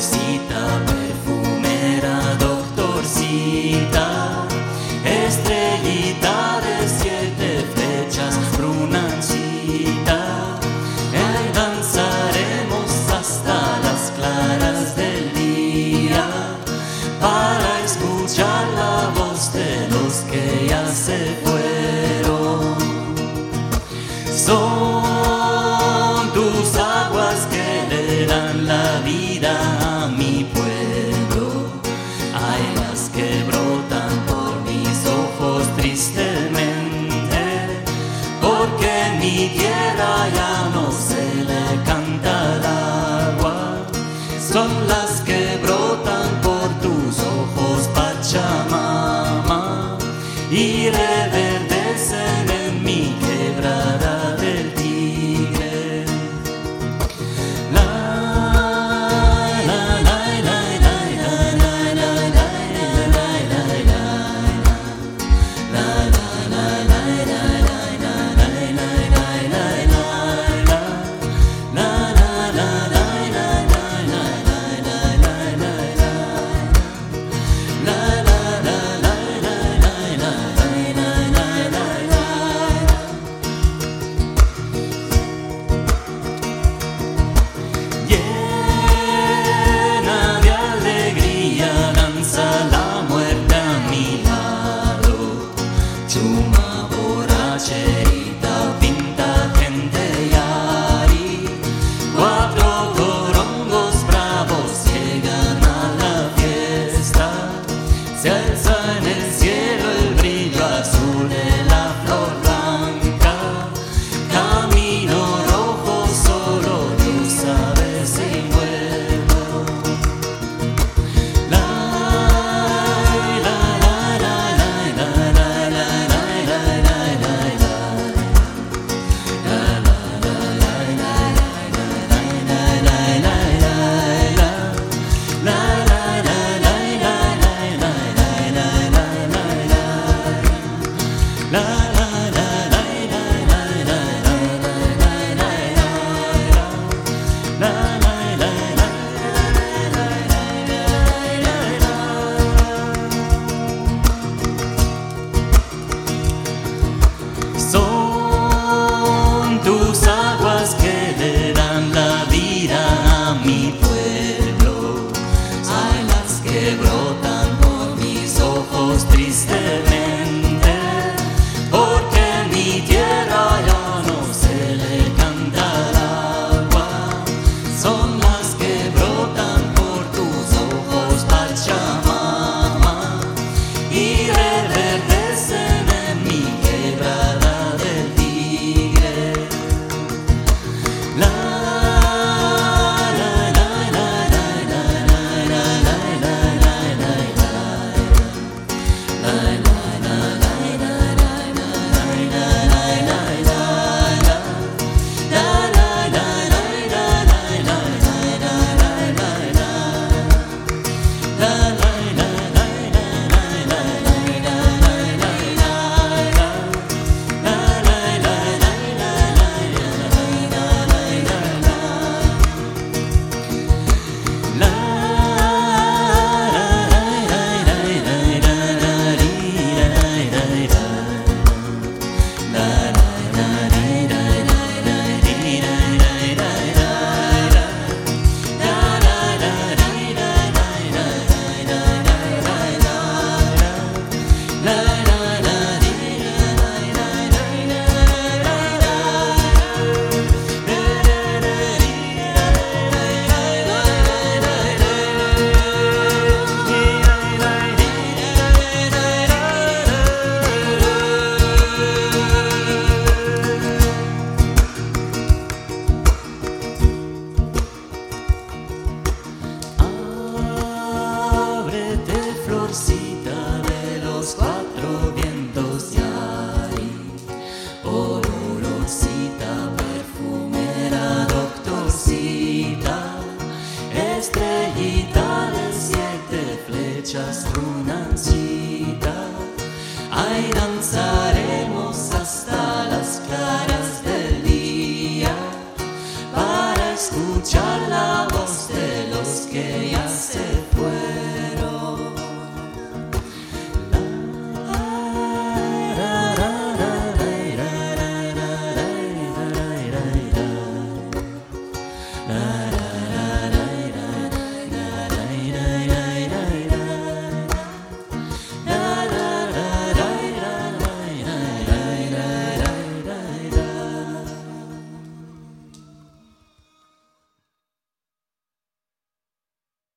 Doctorcita, perfumera, doctorcita, estrellita de siete flechas, brunancita. Ahí danzaremos hasta las claras del día para escuchar la voz de los que ya se fueron. Son que brotan por mis ojos tristemente, porque mi tierra ya no se le canta el agua, son las que night. hecha strunancita, ahí danzaremos hasta las claras del día para escuchar.